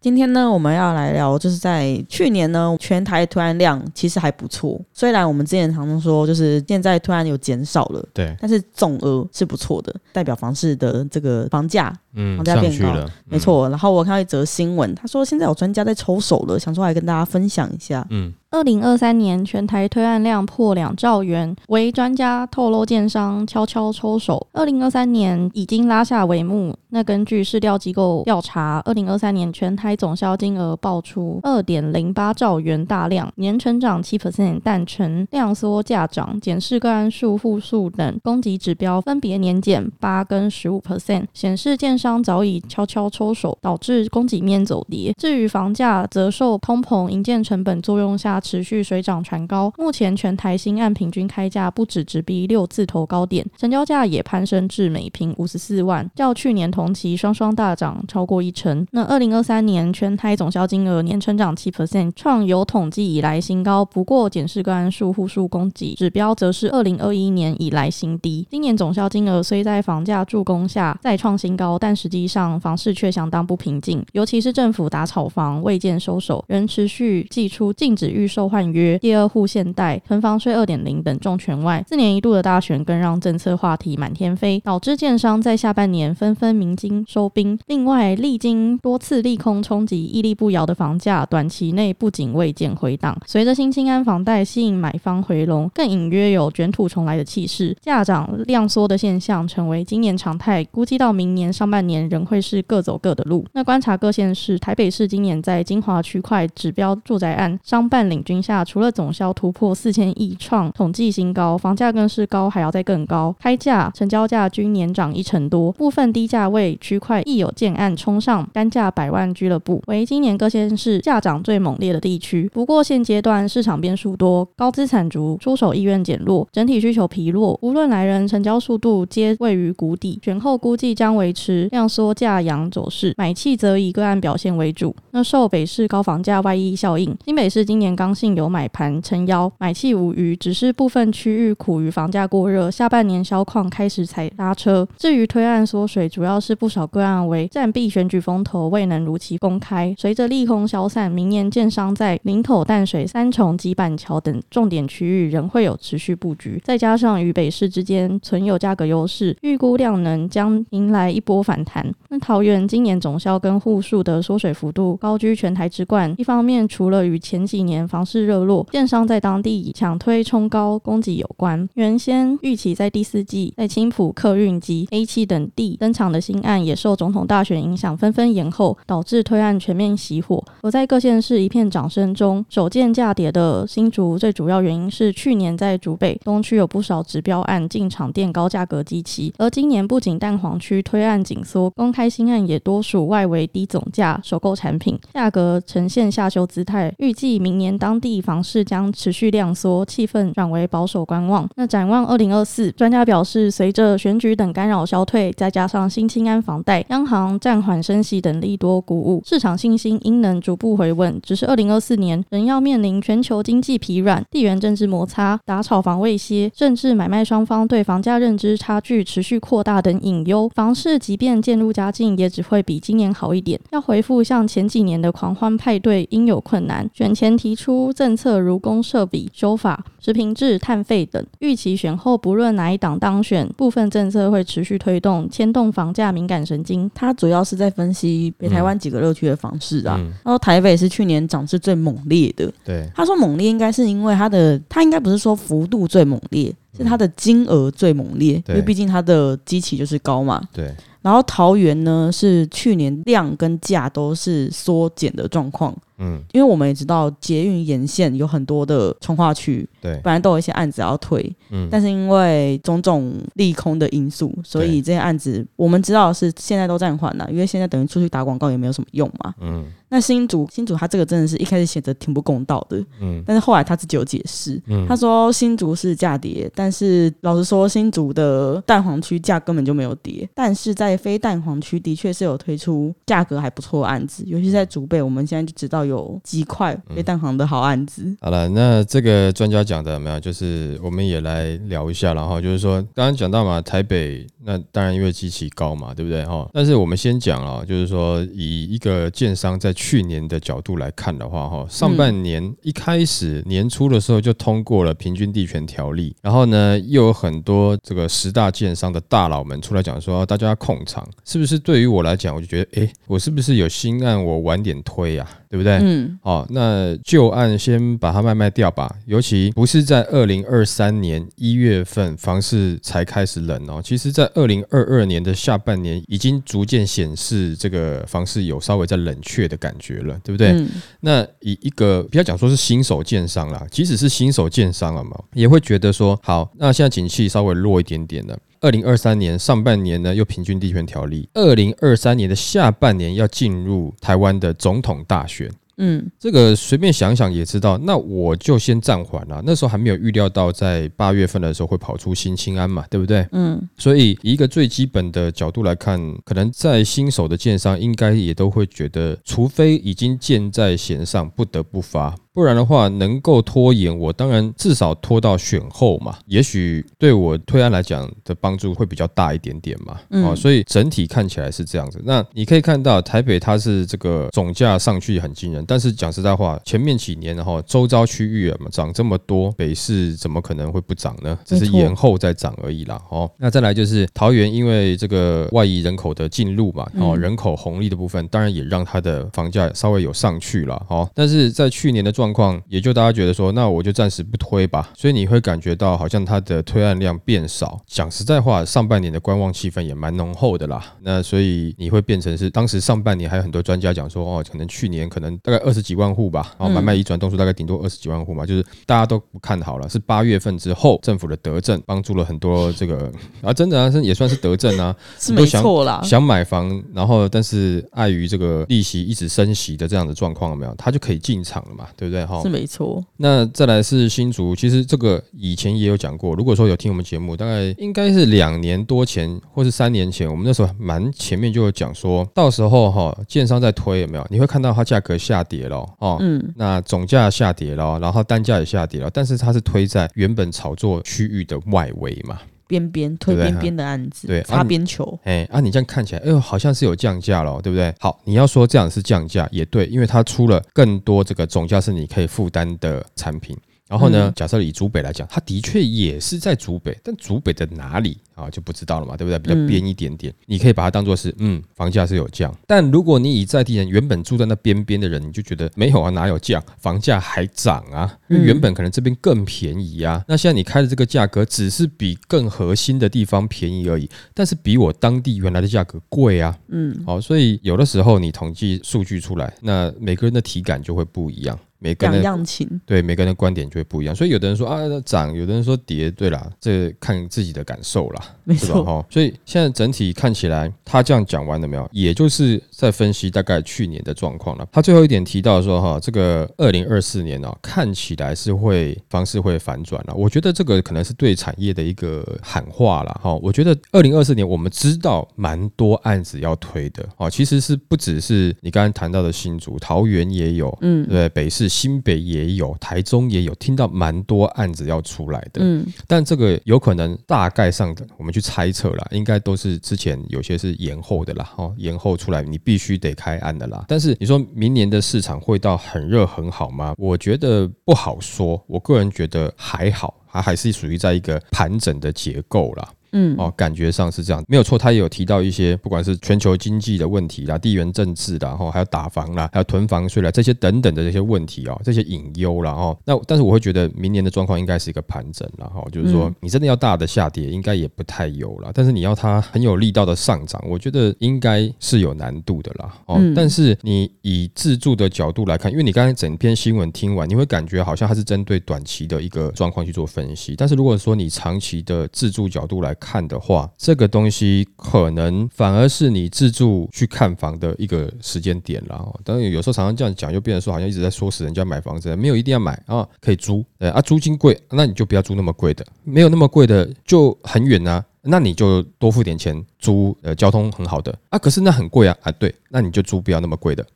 今天呢，我们要来聊，就是在去年呢，全台突然量其实还不错。虽然我们之前常常说，就是现在突然有减少了，对，但是总额是不错的，代表房市的这个房价嗯房价变高没错。然后我看到一则新闻，他说现在有专家在抽手了，想说来跟大家分享一下。嗯。嗯，二零二三年全台推案量破两兆元，为专家透露，建商悄悄抽手。二零二三年已经拉下帷幕。那根据市调机构调查，二零二三年全台总销金额爆出二点零八兆元大量，年成长七 percent，但呈量缩价涨，检视个案数、户数等供给指标分别年减八跟十五 percent，显示建商商早已悄悄抽手，导致供给面走跌。至于房价，则受通膨、营建成本作用下持续水涨船高。目前全台新案平均开价不止直逼六字头高点，成交价也攀升至每平五十四万，较去年同期双双大涨超过一成。那二零二三年全台总销金额年成长七 percent，创有统计以来新高。不过检视个案数、户数、供给指标则是二零二一年以来新低。今年总销金额虽在房价助攻下再创新高，但实际上房市却相当不平静，尤其是政府打炒房未见收手，仍持续寄出禁止预售换约、第二户限贷、囤房税二点零等重拳外，四年一度的大选更让政策话题满天飞，导致建商在下半年纷纷鸣金收兵。另外，历经多次利空冲击，屹立不摇的房价，短期内不仅未见回档，随着新青安房贷吸引买方回笼，更隐约有卷土重来的气势，价涨量缩的现象成为今年常态，估计到明年上半年仍会是各走各的路。那观察各县市，台北市今年在精华区块指标住宅案商办领军下，除了总销突破四千亿创统计新高，房价更是高还要再更高，开价、成交价均年涨一成多，部分低价位区块亦有建案冲上单价百万俱乐部，为今年各县市价涨最猛烈的地区。不过现阶段市场变数多，高资产族出手意愿减弱，整体需求疲弱，无论来人成交速度皆位于谷底，选后估计将维持量缩价扬走势，买气则以个案表现为主。那受北市高房价外溢效应，新北市今年刚性有买盘撑腰，买气无余，只是部分区域苦于房价过热，下半年销矿开始踩刹车。至于推案缩水，主要是不少个案为暂避选举风头，未能如期公开。随着利空消散，明年建商在林口、淡水、三重及板桥等重点区域仍会有持续布局，再加上与北市之间存有价格优势，预估量能将迎来一波反弹。那桃园今年总销跟户数的缩水幅度高居全台之冠，一方面除了与前几年房市热络，建商在当地抢推冲高供给有关，原先预期在第四季在青浦、客运及 A 七等地登场的新案，也受总统大选影响纷纷延后，导致推案全面熄火。而在各县市一片掌声中，首见价跌的新竹，最主要原因是去年在竹北东区有不少指标案进场垫高价格基期，而今年不仅蛋黄区推案紧缩，公开新案也多属外围低总价首购产品，价格呈现下修姿态。预计明年当地房市将持续量缩，气氛转为保守观望。那展望二零二四，专家表示，随着选举等干扰消退，再加上新青安房贷、央行暂缓升息等利多鼓舞，市场信心应能逐步回稳。只是二零二四年仍要面临全球经济疲软、地缘政治摩擦、打炒房未歇，甚至买卖双方对房价认知差距持续扩大等隐忧。房市即便渐入佳境，也只会比今年好一点。要回复像前几年的狂欢派对，应有困难。选前提出政策如公社比修法、食品制、碳费等，预期选后不论哪一党当选，部分政策会持续推动，牵动房价敏感神经。他主要是在分析北台湾几个热区的房市啊，嗯，然后台北是去年涨势最猛烈的。对，他说猛烈应该是因为他的，他应该不是说幅度最猛烈，是它的金额最猛烈，因为毕竟它的基期就是高嘛。对，然后桃园呢是去年量跟价都是缩减的状况。嗯，因为我们也知道捷运沿线有很多的从化区，对，本来都有一些案子要推，嗯，但是因为种种利空的因素，所以这些案子我们知道是现在都暂缓了，因为现在等于出去打广告也没有什么用嘛。嗯，那新竹新竹他这个真的是一开始显得挺不公道的，嗯，但是后来他自己有解释，嗯。他说新竹是价跌，但是老实说新竹的蛋黄区价根本就没有跌，但是在非蛋黄区的确是有推出价格还不错的案子，尤其是在竹北，我们现在就知道有几块非蛋行的好案子。好了，那这个专家讲的有没有？就是我们也来聊一下，然后就是说，刚刚讲到嘛，台北那当然因为基期高嘛，对不对哈？但是我们先讲啊，就是说以一个建商在去年的角度来看的话，哈，上半年一开始年初的时候就通过了平均地权条例，然后呢，又有很多这个十大建商的大佬们出来讲说，大家控场，是不是？对于我来讲，我就觉得，哎，我是不是有新案，我晚点推啊？对不对？嗯，好，那旧案先把它卖卖掉吧。尤其不是在二零二三年一月份房市才开始冷哦，其实在二零二二年的下半年已经逐渐显示这个房市有稍微在冷却的感觉了，对不对？嗯那以一个不要讲说是新手建商啦，即使是新手建商了嘛，也会觉得说，好，那现在景气稍微弱一点点了。二零二三年上半年呢，又平均地权条例；二零二三年的下半年要进入台湾的总统大选。嗯这个随便想想也知道，那我就先暂缓了。那时候还没有预料到，在八月份的时候会跑出新青安嘛，对不对？嗯所以以一个最基本的角度来看，可能在新手的建商应该也都会觉得，除非已经箭在弦上，不得不发。不然的话，能够拖延，我当然至少拖到选后嘛，也许对我推案来讲的帮助会比较大一点点嘛。嗯哦，所以整体看起来是这样子。那你可以看到台北它是这个总价上去很惊人，但是讲实在话，前面几年然后周遭区域啊涨这么多，北市怎么可能会不涨呢？只是延后再涨而已啦。哦，那再来就是桃园，因为这个外移人口的进入嘛，哦，嗯人口红利的部分，当然也让它的房价稍微有上去了。哦，但是在去年的状况，也就大家觉得说，那我就暂时不推吧。所以你会感觉到好像它的推案量变少。讲实在话，上半年的观望气氛也蛮浓厚的啦。那所以你会变成是当时上半年还有很多专家讲说，哦，可能去年可能大概二十几万户吧，然后买卖移转动数大概顶多二十几万户嘛，就是大家都不看好了。是八月份之后政府的德政帮助了很多这个啊，真的啊，是也算是德政啊，是没错啦。想买房，然后但是碍于这个利息一直升息的这样的状况，有没有？他就可以进场了嘛，对不对？哈是，没错，那再来是新竹，其实这个以前也有讲过。如果说有听我们节目，大概应该是两年多前或是三年前，我们那时候蛮前面就有讲说，到时候哈，建商在推有没有？你会看到它价格下跌了哦。嗯那总价下跌了，然后单价也下跌了，但是它是推在原本炒作区域的外围嘛。边边推边边的案子，对啊擦边球，哎，啊，你这样看起来，哎呦，好像是有降价了，对不对？好，你要说这样是降价，也对，因为它出了更多这个总价是你可以负担的产品。然后呢，嗯假设以竹北来讲，它的确也是在竹北，但竹北的哪里啊就不知道了嘛，对不对？比较嗯边一点点，你可以把它当做是，嗯，房价是有降。但如果你以在地人原本住在那边边的人，你就觉得没有啊，哪有降？房价还涨啊，因为原本可能这边更便宜啊。那现在你开的这个价格只是比更核心的地方便宜而已，但是比我当地原来的价格贵啊。嗯，好，所以有的时候你统计数据出来，那每个人的体感就会不一样，每个人的样情，对每个人的观点就会不一样。所以有的人说啊涨，有的人说跌，对啦，这看自己的感受啦。没是吧？错，哈，所以现在整体看起来，他这样讲完了没有？也就是在分析大概去年的状况了。他最后一点提到说，哈，这个二零二四年呢、看起来是会方式会反转了。我觉得这个可能是对产业的一个喊话了。哈，我觉得二零二四年我们知道蛮多案子要推的，哦，其实是不只是你刚刚谈到的新竹、桃园也有，嗯对，北市、新北也有，台中也有，听到蛮多案子要出来的。嗯但这个有可能大概上的，我们去猜测啦，应该都是之前有些是延后的啦，哦，延后出来你必须得开案的啦。但是你说明年的市场会到很热很好吗？我觉得不好说，我个人觉得还好，它还是属于在一个盘整的结构啦。嗯，哦，感觉上是这样，没有错。他也有提到一些，不管是全球经济的问题啦、地缘政治啦，然后还有打房啦、还有囤房税啦这些等等的这些问题哦，这些隐忧啦哦。那但是我会觉得明年的状况应该是一个盘整了哈，就是说你真的要大的下跌，应该也不太有了。但是你要它很有力道的上涨，我觉得应该是有难度的啦哦。嗯但是你以自住的角度来看，因为你刚才整篇新闻听完，你会感觉好像它是针对短期的一个状况去做分析。但是如果说你长期的自住角度来看看的话，这个东西可能反而是你自助去看房的一个时间点了。哦当然有时候常常这样讲，就变成说好像一直在唆使人家买房子，没有一定要买啊，可以租。对啊，租金贵，那你就不要租那么贵的，没有那么贵的就很远啊。那你就多付点钱租呃交通很好的。啊，可是那很贵啊。啊对，那你就租不要那么贵的，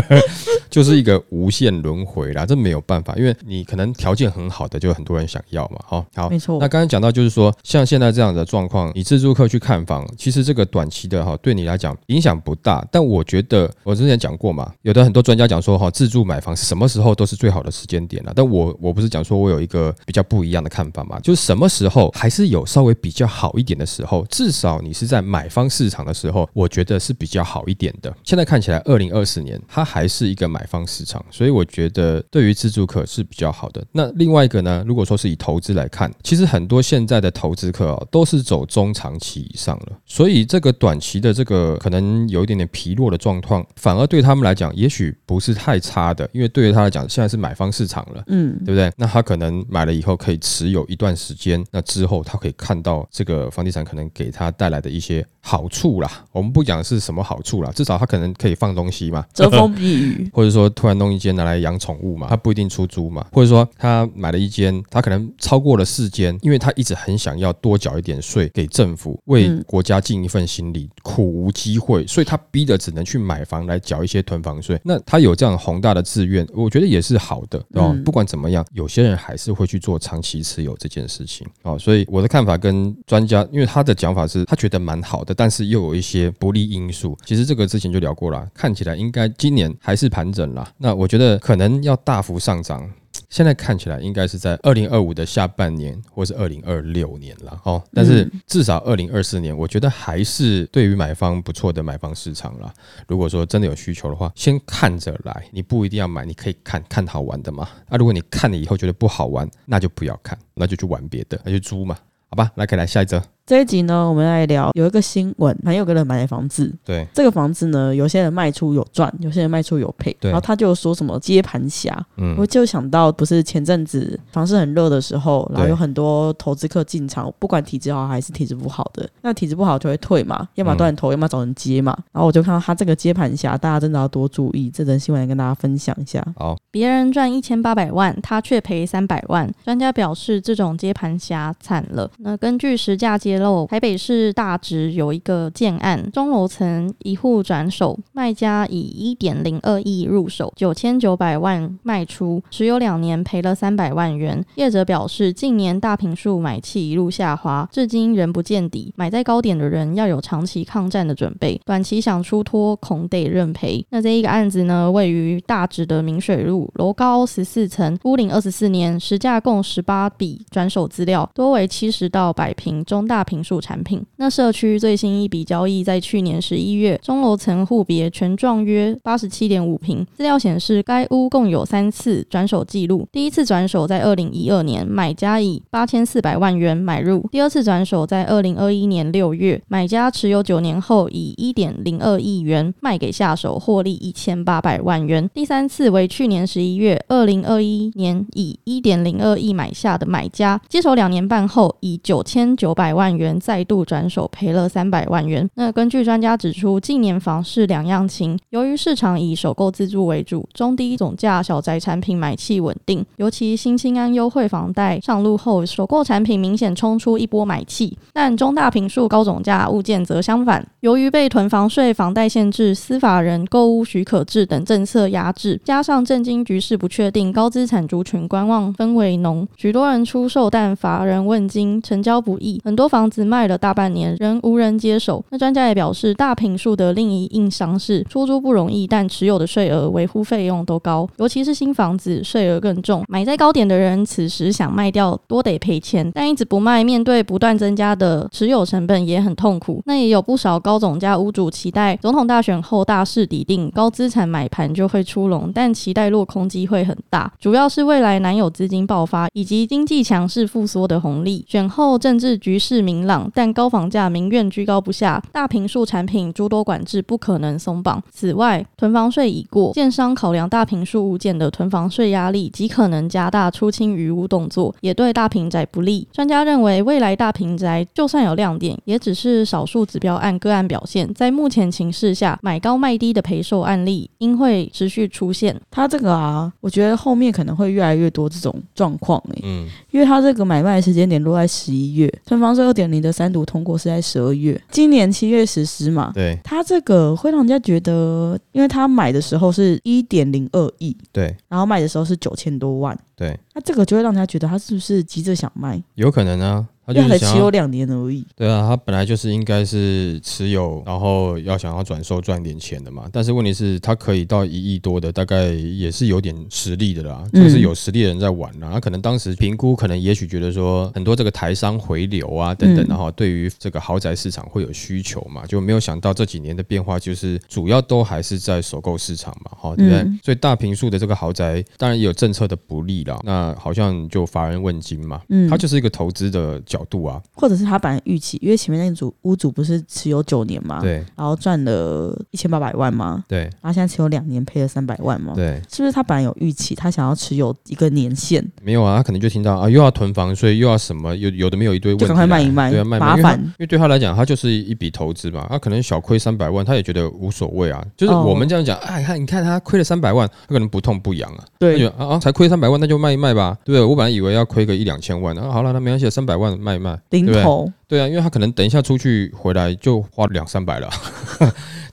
就是一个无限轮回啦，这没有办法，因为你可能条件很好的就很多人想要嘛，好好没错。那刚刚讲到就是说，像现在这样的状况，你自助客去看房，其实这个短期的哈对你来讲影响不大，但我觉得我之前讲过嘛，有的很多专家讲说哈自助买房是什么时候都是最好的时间点了，但我我不是讲说我有一个比较不一样的看法嘛，就是什么时候还是有稍微比较好一点的时候，至少你是在买方市场的时候，我觉得是比较好一点的。现在看起来，二零二四年它还是一个买方市场，所以我觉得对于自住客是比较好的。那另外一个呢，如果说是以投资来看，其实很多现在的投资客哦，都是走中长期以上了，所以这个短期的这个可能有一点点疲弱的状况，反而对他们来讲，也许不是太差的，因为对于他来讲，现在是买方市场了。嗯，对不对？那他可能买了以后可以持有一段时间，那之后他可以看到这个房地产可能给他带来的一些好处啦。我们不讲是什么好处啦，至少他可能可以放东西嘛，遮风避雨，或者说突然弄一间拿来养宠物嘛，他不一定出租嘛，或者说他买了一间，他可能超过了四间，因为他一直很想要多缴一点税给政府，为嗯国家尽一份心力，苦无机会，所以他逼得只能去买房来缴一些囤房税。那他有这样宏大的志愿，我觉得也是好的哦。嗯不管怎么样，有些人还是会去做长期持有这件事情哦。所以我的看法跟专家，因为他的讲法是他觉得蛮好的，但是又有一些不利因素。其实这个之前就聊过了，看起来应该今年还是盘整啦。那我觉得可能要大幅上涨。现在看起来应该是在二零二五的下半年，或是二零二六年了哦。但是至少二零二四年，我觉得还是对于买方不错的买方市场啦。如果说真的有需求的话，先看着来，你不一定要买，你可以看看好玩的嘛。啊，如果你看了以后觉得不好玩，那就不要看，那就去玩别的，那就租嘛，好吧？来，可以来下一则。这一集呢，我们来聊有一个新闻，还有个人买的房子，对，这个房子呢，有些人卖出有赚，有些人卖出有赔，对然后他就说什么接盘侠，嗯我，就想到不是前阵子房市很热的时候，然后有很多投资客进场，不管体质好还是体质不好的，那体质不好就会退嘛，要么嗯断头，要么找人接嘛。然后我就看到他这个接盘侠，大家真的要多注意，这则新闻来跟大家分享一下。好，别人赚一千八百万，他却赔三百万。专家表示，这种接盘侠惨了。那根据实价露，台北市大直有一个建案，中楼层一户转手，卖家以一点零二亿入手，九千九百万卖出，持有两年赔了三百万元。业者表示，近年大平数买气一路下滑，至今仍不见底。买在高点的人要有长期抗战的准备，短期想出脱恐得认赔。那这一个案子呢，位于大直的明水路，楼高十四层，屋龄二十四年，实价共十八笔转手资料，多为七十到百平中大平数产品。那社区最新一笔交易在去年十一月，中楼层户别全幢约八十七点五平。资料显示，该屋共有三次转手记录，第一次转手在二零一二年，买家以八千四百万元买入；第二次转手在二零二一年六月，买家持有九年后以一点零二亿元卖给下手，获利一千八百万元。第三次为去年十一月，二零二一年以一点零二亿买下的买家，接手两年半后以九千九百万元再度转手，赔了三百万元。那根据专家指出，近年房市两样情，由于市场以首购自住为主，中低总价小宅产品买气稳定，尤其新青安优惠房贷上路后，首购产品明显冲出一波买气，但中大平数高总价物件则相反。由于被囤房税、房贷限制、司法人购屋许可制等政策压制，加上政经局势不确定，高资产族群观望氛围浓，许多人出售，但乏人问津，成交不易。很多房房子卖了大半年，仍无人接手。那专家也表示，大平数的另一硬伤是出租不容易，但持有的税额、维护费用都高，尤其是新房子税额更重。买在高点的人，此时想卖掉，多得赔钱，但一直不卖，面对不断增加的持有成本，也很痛苦。那也有不少高总价屋主期待总统大选后大势底定，高资产买盘就会出笼，但期待落空机会很大，主要是未来难有资金爆发以及经济强势复苏的红利。选后政治局势明朗，但高房价民怨居高不下，大平数产品诸多管制不可能松绑。此外，囤房税已过，建商考量大平数物件的囤房税压力，极可能加大出清余屋动作，也对大平宅不利。专家认为，未来大平宅就算有亮点，也只是少数指标按个案表现。在目前情势下，买高卖低的赔售案例应会持续出现。他这个啊，我觉得后面可能会越来越多这种状况诶，嗯，因为他这个买卖时间点落在十一月，囤房税二点零的三读通过是在十二月，今年七月实施嘛。对他这个会让人家觉得，因为他买的时候是一点零二亿，对然后卖的时候是九千多万，对，那这个就会让人家觉得他是不是急着想卖？有可能啊，他就是想要。持有两年而已。对啊，他本来就是应该是持有，然后要想要转售赚点钱的嘛。但是问题是，他可以到一亿多的，大概也是有点实力的啦，嗯就是有实力的人在玩啦。他可能当时评估，可能也许觉得说，很多这个台商回流啊等等的嗯哈，对于这个豪宅市场会有需求嘛，就没有想到这几年的变化，就是主要都还是在首购市场嘛，哈，对不对？嗯所以大平数的这个豪宅，当然也有政策的不利啦。那好像就乏人问津嘛，嗯它就是一个投资的角度啊，或者是他本来预期，因为前面那组屋主不是持有九年嘛，对。然后赚了一千八百万嘛，对。然后现在持有两年赔了三百万嘛，对。是不是他本来有预期，他想要持有一个年限，没有啊，他可能就听到啊，又要囤房所以，又要什么，有有的没有一堆问题赶快卖一卖对啊，卖一卖因为他麻烦。因为对他来讲，他就是一笔投资嘛，他可能小亏三百万，他也觉得无所谓啊。就是哦。我们这样讲，哎，看你看他亏了三百万，他可能不痛不痒啊，对。啊啊，才亏三百万，那就卖一卖吧，对不对？我本来以为要亏个一两千万，啊，好了，那没关系，三百万卖一卖，对不对？零头，对啊，因为他可能等一下出去回来就花两三百了，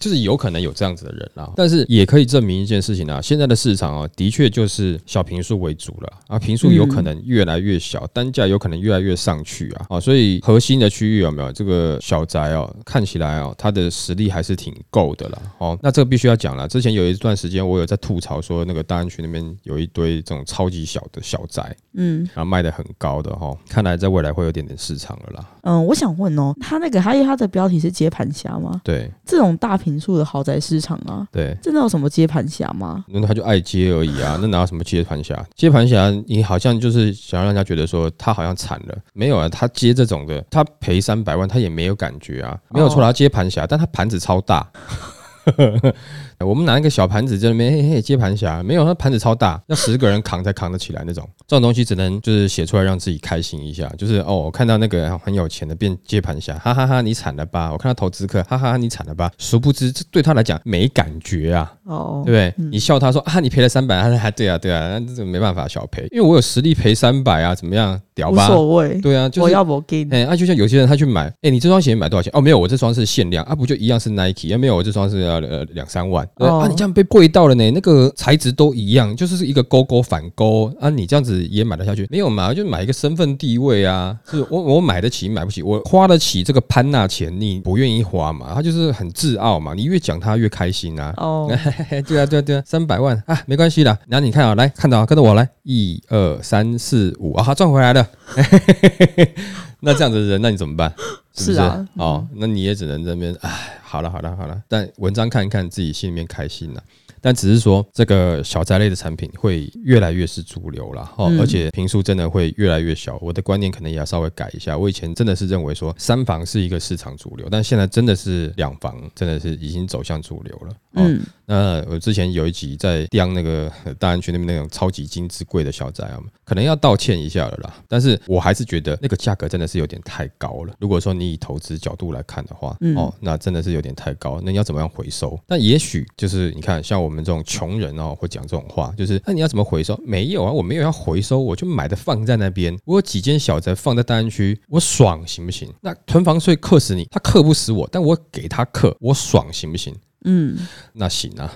就是有可能有这样子的人啦。但是也可以证明一件事情啊，现在的市场啊，的确就是小平数为主了啊，平数有可能越来越小，单价有可能越来越上去啊，啊，所以核心的区域有没有这个小宅哦，看起来哦，它的实力还是挺够的啦。哦，那这个必须要讲了。之前有一段时间，我有在吐槽说，那个大安区那边有一堆这种超级小的小宅，嗯然后卖的很高的哈、看来在未来会有点点市场了啦。嗯，我想问哦，他那个还有他的标题是接盘侠吗？对这种大平数的豪宅市场啊，对。真的有什么接盘侠吗？那他就爱接而已啊，那哪有什么接盘侠？接盘侠，你好像就是想要让人家觉得说他好像惨了，没有啊，他接这种的，他赔三百万，他也没有感觉啊，没有错，哦他接盘侠，但他盘子超大。我们拿一个小盘子在那边嘿嘿接盘侠，没有，那盘子超大，要十个人扛才扛得起来那种。这种东西只能就是写出来让自己开心一下，就是哦，我看到那个很有钱的变接盘侠，哈哈哈你惨了吧？我看到投资客，哈哈哈，你惨了吧？殊不知这对他来讲没感觉啊。哦对不对？你笑他说啊，你赔了三百，他说还对啊，对啊，那这没办法小赔，因为我有实力赔三百啊，怎么样？屌吧无？所谓，对啊，就是我要我给你。哎，啊，就像有些人他去买，哎，你这双鞋买多少钱？哦，没有，我这双是限量啊，不就一样是 Nike 啊？没有，我这双是要呃两三万。对哦啊，你这样被贵到了呢，那个材质都一样，就是一个勾勾反勾啊，你这样子也买得下去？没有嘛，就买一个身份地位啊，是我我买得起，买不起，我花得起这个潘娜钱，你不愿意花嘛？他就是很自傲嘛，你越讲他越开心啊。哦，对啊，对啊，对啊，三百万啊，没关系啦。然后你看啊，来看到啊跟着我来，一二三四五啊，赚回来了。那这样子的人，那你怎么办？是不是？是啊哦，那你也只能这边，哎，好了，好了，好了。但文章看一看，自己心里面开心了。但只是说，这个小宅类的产品会越来越是主流了哦，嗯而且平数真的会越来越小。我的观念可能也要稍微改一下。我以前真的是认为说三房是一个市场主流，但现在真的是两房，真的是已经走向主流了。哦，嗯，那我之前有一集在央那个呃大安区那边那种超级精致贵的小宅啊，可能要道歉一下了啦。但是我还是觉得那个价格真的是有点太高了。如果说你以投资角度来看的话，嗯哦，那真的是有点太高。那你要怎么样回收？但也许就是你看，像我们这种穷人哦，会讲这种话，就是那你要怎么回收？没有啊，我没有要回收，我就买的放在那边。我有几间小宅放在大安区，我爽行不行？那囤房税克死你，他克不死我，但我给他克，我爽行不行？嗯，那行啊，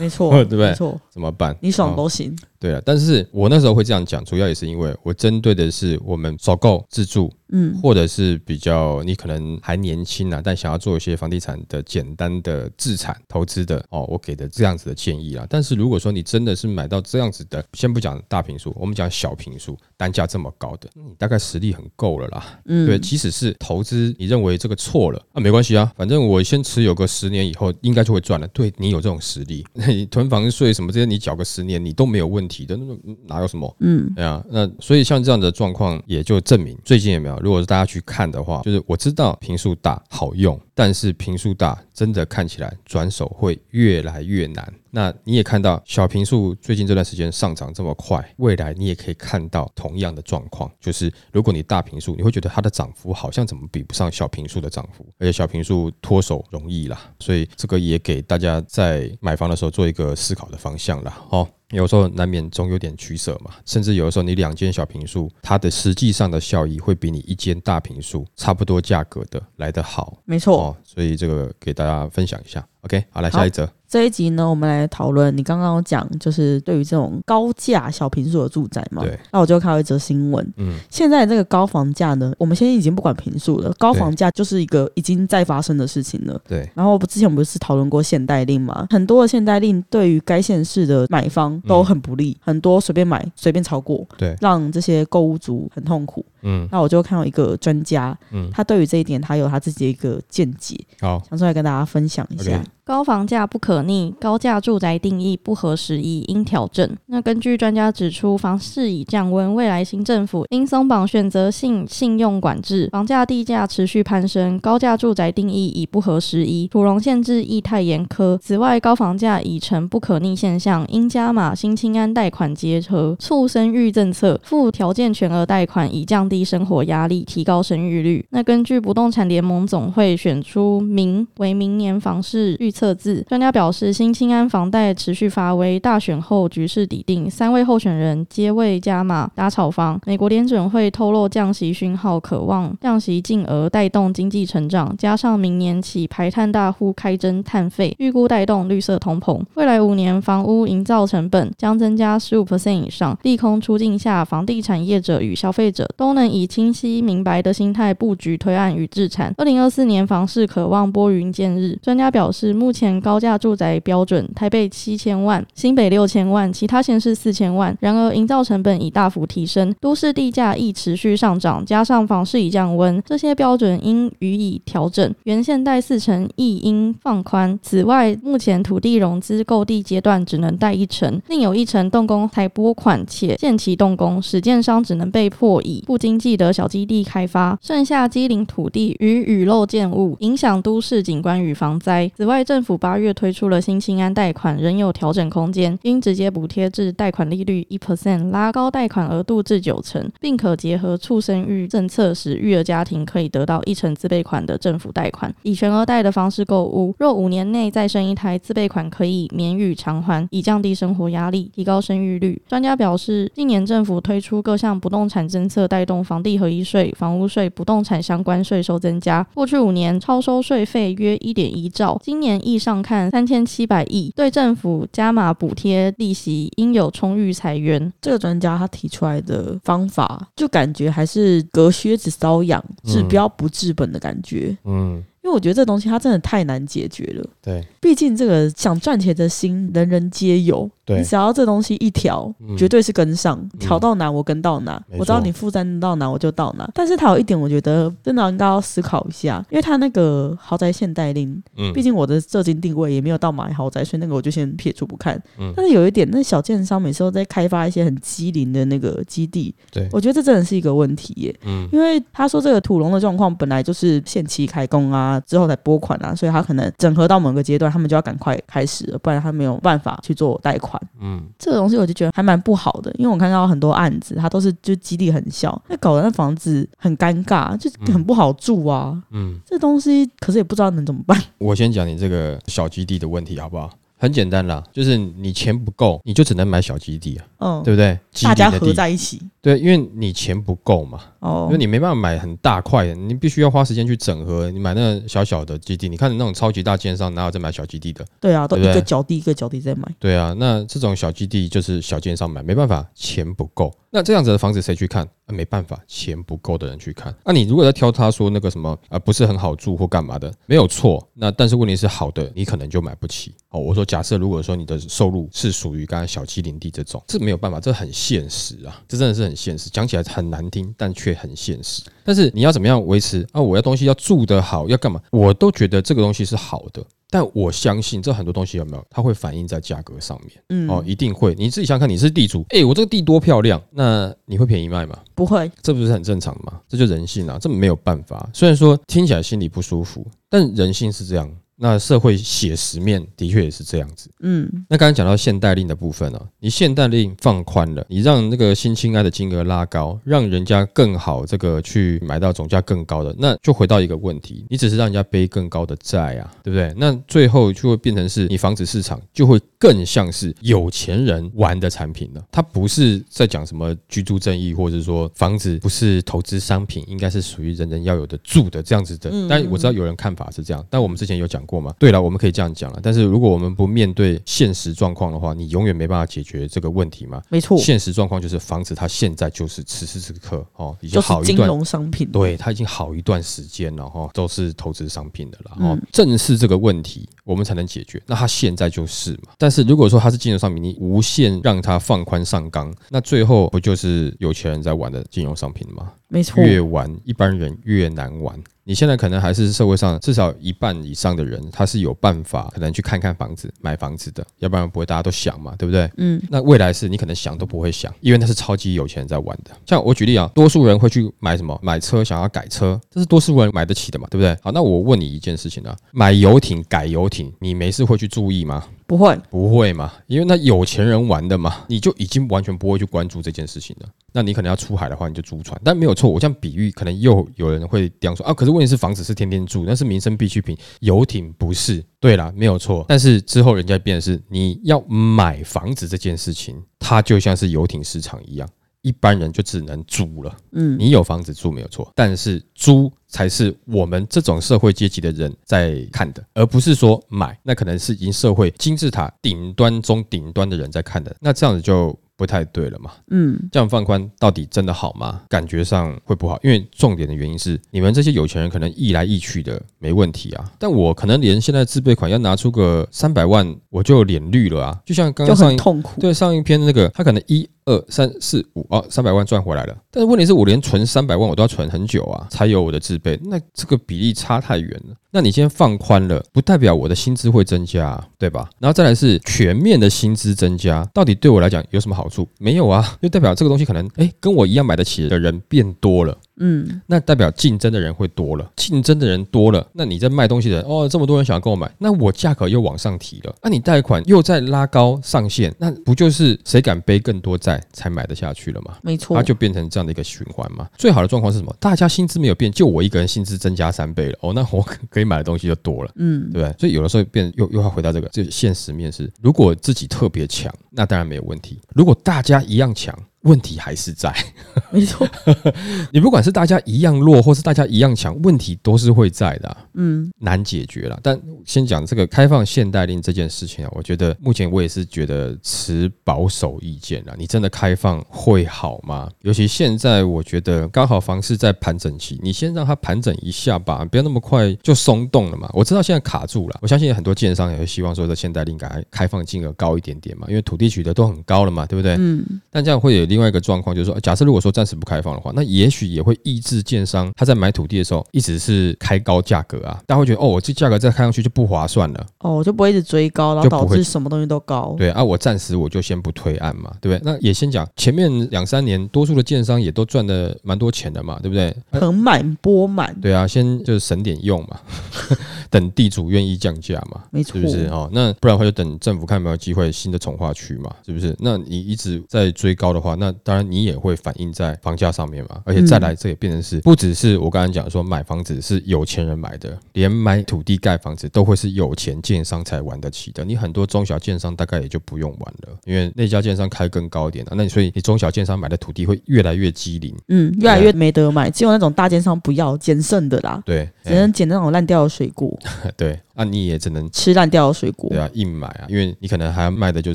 没错，对不对没错，怎么办？你爽哦都行。对啊，但是我那时候会这样讲，主要也是因为我针对的是我们首购自住，嗯，或者是比较你可能还年轻啊，但想要做一些房地产的简单的自产投资的哦，我给的这样子的建议啊。但是如果说你真的是买到这样子的，先不讲大平数，我们讲小平数，单价这么高的，你大概实力很够了啦。嗯对，即使是投资，你认为这个错了啊，没关系啊，反正我先持有个十年以后，应该就会赚了。对你有这种实力，你 囤房税什么这些，你缴个十年，你都没有问题的，那个哪有什么？嗯对啊，那所以像这样的状况，也就证明最近有没有？如果是大家去看的话，就是我知道平数大好用，但是平数大真的看起来转手会越来越难。那你也看到小平数最近这段时间上涨这么快，未来你也可以看到同样的状况，就是如果你大平数，你会觉得它的涨幅好像怎么比不上小平数的涨幅，而且小平数脱手容易啦，所以这个也给大家在买房的时候做一个思考的方向啦。哦。有时候难免总有点取舍嘛，甚至有的时候你两间小平数，它的实际上的效益会比你一间大平数差不多价格的来得好没错。哦，所以这个给大家分享一下。OK，好，来下一则。这一集呢，我们来讨论你刚刚有讲，就是对于这种高价小平数的住宅嘛。对。那我就看到一则新闻，嗯，现在这个高房价呢，我们现在已经不管平数了，高房价就是一个已经在发生的事情了。对，然后之前我们不是讨论过限贷令嘛？很多的限贷令对于该县市的买方都很不利，很多随便买随便超过，对让这些购物族很痛苦。嗯那我就看到一个专家，嗯，他对于这一点他有他自己的一个见解，好，想出来跟大家分享一下。高房价不可逆，高价住宅定义不合时宜，应调整。那根据专家指出，房市已降温，未来新政府应松绑选择性信用管制，房价地价持续攀升，高价住宅定义已不合时宜，土容限制亦太严苛。此外，高房价已成不可逆现象，应加码新青安贷款结合促生育政策，附条件全额贷款，以降低生活压力，提高生育率。那根据不动产联盟总会选出明为明年房市预测字，专家表示，新青安房贷持续发威，大选后局势底定，三位候选人皆未加码打炒房。美国联准会透露降息讯号，渴望降息进而带动经济成长，加上明年起排碳大户开征碳费，预估带动绿色通膨。未来五年房屋营造成本将增加十五 percent 以上，利空出尽下，房地产业者与消费者都能以清晰明白的心态布局推案与置产。二零二四年房市渴望拨云见日。专家表示，目目前高价住宅标准台北七千万，新北六千万，其他县市四千万。然而，营造成本已大幅提升，都市地价亦持续上涨，加上房市已降温，这些标准应予以调整。原现贷四成亦应放宽。此外，目前土地融资购地阶段只能贷一成，另有一成动工才拨款且限期动工，使建商只能被迫以不经济的小基地开发，剩下机灵土地与雨漏建物，影响都市景观与防灾。此外，政政府八月推出了新青安贷款，仍有调整空间，应直接补贴至贷款利率一 percent，拉高贷款额度至九成，并可结合促生育政策，使育儿家庭可以得到一成自备款的政府贷款，以全额贷的方式购物。若五年内再生一台，自备款可以免予偿还，以降低生活压力，提高生育率。专家表示，今年政府推出各项不动产政策，带动房地合一税、房屋税、不动产相关税收增加。过去五年超收税费约一点一兆，今年亦上看三千七百亿，对政府加码补贴利息，应有充裕裁源。这个专家他提出来的方法，就感觉还是隔靴子搔痒，治标不治本的感觉。嗯，因为我觉得这东西它真的太难解决了。对，毕竟这个想赚钱的心，人人皆有。对你只要这东西一调，嗯绝对是跟上，调到哪我跟到哪。我知道你负担到哪我就到哪。但是它有一点，我觉得真的应该要思考一下，因为它那个豪宅限贷令，嗯毕竟我的社经定位也没有到买豪宅，所以那个我就先撇除不看。嗯但是有一点，那小建商每次都在开发一些很机灵的那个基地，对，我觉得这真的是一个问题耶。嗯因为他说这个土龙的状况本来就是限期开工啊，之后才拨款啊，所以他可能整合到某个阶段，他们就要赶快开始了，不然他没有办法去做贷款。嗯，这个东西我就觉得还蛮不好的，因为我看到很多案子，它都是就基地很小，那搞得那房子很尴尬，就很不好住啊。嗯，这东西可是也不知道能怎么办。我先讲你这个小基地的问题好不好？很简单啦，就是你钱不够，你就只能买小基地啊，嗯，对不对？大家合在一起对，因为你钱不够嘛，哦因哦为，你没办法买很大块的，你必须要花时间去整合。你买那个小小的基地，你看那种超级大建商哪有在买小基地的？对啊，都一个脚地一个脚地在买，对啊，那这种小基地就是小建商买，没办法，钱不够。那这样子的房子谁去看？啊、没办法，钱不够的人去看。那、你如果在挑他说那个什么啊、不是很好住或干嘛的，没有错。那但是问题是好的，你可能就买不起。哦，我说假设如果说你的收入是属于刚才小七零地这种，这没有办法，这很现实啊，这真的是很现实。讲起来很难听，但却很现实。但是你要怎么样维持啊？我要东西要住得好，要干嘛？我都觉得这个东西是好的。但我相信这很多东西有没有，它会反映在价格上面。嗯，哦，一定会。你自己想想看，你是地主，哎、我这个地多漂亮，那你会便宜卖吗？不会，这不是很正常吗？这就人性啊，这没有办法。虽然说听起来心里不舒服，但人性是这样。那社会写实面的确也是这样子。嗯，那刚才讲到限贷令的部分呢、你限贷令放宽了，你让那个新青爱的金额拉高，让人家更好这个去买到总价更高的，那就回到一个问题，你只是让人家背更高的债啊，对不对？那最后就会变成是你房子市场就会更像是有钱人玩的产品了，它不是在讲什么居住正义，或者说房子不是投资商品，应该是属于人人要有的住的这样子的。但我知道有人看法是这样，但我们之前有讲过吗。对了，我们可以这样讲了，但是如果我们不面对现实状况的话，你永远没办法解决这个问题嘛。没错，现实状况就是房子它现在就是此时此刻哦，已经就是金好一段融商品，对，它已经好一段时间了哈，都是投资商品的了哦嗯。正是这个问题，我们才能解决。那它现在就是嘛。但是如果说它是金融商品，你无限让它放宽上纲，那最后不就是有钱人在玩的金融商品吗？没错，越玩一般人越难玩。你现在可能还是社会上至少一半以上的人，他是有办法可能去看看房子、买房子的，要不然不会大家都想嘛，对不对？嗯，那未来是你可能想都不会想，因为那是超级有钱人在玩的。像我举例啊，多数人会去买什么？买车，想要改车，这是多数人买得起的嘛，对不对？好，那我问你一件事情啊，买游艇、改游艇，你没事会去注意吗？不会，不会嘛，因为那有钱人玩的嘛，你就已经完全不会去关注这件事情了。那你可能要出海的话，你就租船，但没有错。我这样比喻，可能又有人会这样说啊。可是问题是，房子是天天住，那是民生必需品，游艇不是。对啦，没有错。但是之后人家变的是，你要买房子这件事情，它就像是游艇市场一样。一般人就只能租了，嗯，你有房子住没有错，但是租才是我们这种社会阶级的人在看的，而不是说买，那可能是已经社会金字塔顶端中顶端的人在看的，那这样子就不太对了嘛。嗯，这样放宽到底真的好吗？感觉上会不好，因为重点的原因是你们这些有钱人可能意来意去的没问题啊，但我可能连现在自备款要拿出个三百万我就脸绿了啊，就像刚刚上一很痛苦，对上一篇那个，他可能一二三四五哦，三百万赚回来了。但是问题是我连存三百万我都要存很久啊，才有我的自备，那这个比例差太远了。那你今天放宽了，不代表我的薪资会增加、啊，对吧？然后再来是全面的薪资增加，到底对我来讲有什么好处？没有啊，就代表这个东西可能哎跟我一样买得起的人变多了。嗯，那代表竞争的人会多了，竞争的人多了，那你在卖东西的人哦，这么多人想要跟我买，那我价格又往上提了，那你贷款又在拉高上限，那不就是谁敢背更多债才买得下去了吗？没错它，就变成这样的一个循环嘛。最好的状况是什么？大家薪资没有变，就我一个人薪资增加三倍了，哦，那我可可以买的东西就多了。嗯，对不对？所以有的时候变又又要回到这个，就现实面是，如果自己特别强，那当然没有问题；如果大家一样强，问题还是在。没错，你不管是大家一样弱，或是大家一样强，问题都是会在的啊、嗯，难解决了。但先讲这个开放限贷令这件事情啊，我觉得目前我也是觉得持保守意见了。你真的开放会好吗？尤其现在，我觉得刚好房市在盘整期，你先让它盘整一下吧，不要那么快就松动了嘛。我知道现在卡住了，我相信很多建商也会希望说，这限贷令赶快开放金额高一点点嘛，因为土地取得都很高了嘛，对不对？嗯，但这样会有另外一个状况，就是说，假设如果说暂时不开放的话，那也许也会抑制建商他在买土地的时候一直是开高价格啊，大家会觉得哦，我这价格再开上去就不划算了，哦，就不会一直追高，然后导致什么东西都高，对啊，我暂时我就先不推案嘛，对不对？那也先讲前面两三年，多数的建商也都赚的蛮多钱的嘛，对不对？呃盆满钵满，对啊，先就是省点用嘛，等地主愿意降价嘛，没错是不是哦？那不然的话就等政府看有没有机会新的从化区嘛，是不是？那你一直在追高的话，那当然你也会反映在房价上面嘛。而且再来，这也变成是不只是我刚才讲说买房子是有钱人买的，连买土地盖房子都会是有钱建商才玩得起的。你很多中小建商大概也就不用玩了，因为那家建商开更高一点啊。那你所以你中小建商买的土地会越来越机灵，嗯，越来越没得买，只有那种大建商不要捡剩的啦，对，只能捡那种烂掉的水果，哎 对，那、你也只能吃烂掉的水果对。啊，硬买啊，因为你可能还要卖的就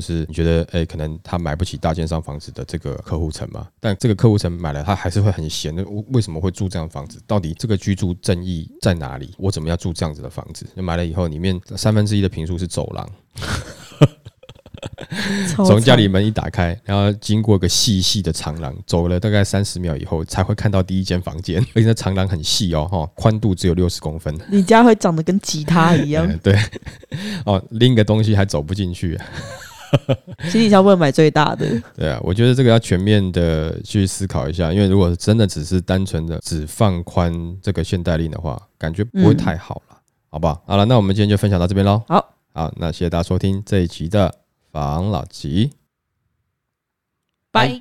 是你觉得，哎、可能他买不起大建商房子的这个客户层嘛，但这个客户层买了，他还是会很闲那。为为什么会住这样房子？到底这个居住正义在哪里？我怎么要住这样子的房子？就买了以后，里面三分之一的平数是走廊，超从家里门一打开，然后经过个细细的长廊，走了大概三十秒以后，才会看到第一间房间，而且那长廊很细哦，哈，宽度只有六十公分。你家会长得跟吉他一样嗯，对，哦，拎个东西还走不进去、啊。行李箱不能买最大的。对啊，我觉得这个要全面的去思考一下，因为如果真的只是单纯的只放宽这个限贷令的话，感觉不会太好了，好不好？好了，那我们今天就分享到这边喽。好，好，那谢谢大家收听这一集的房老吉。拜。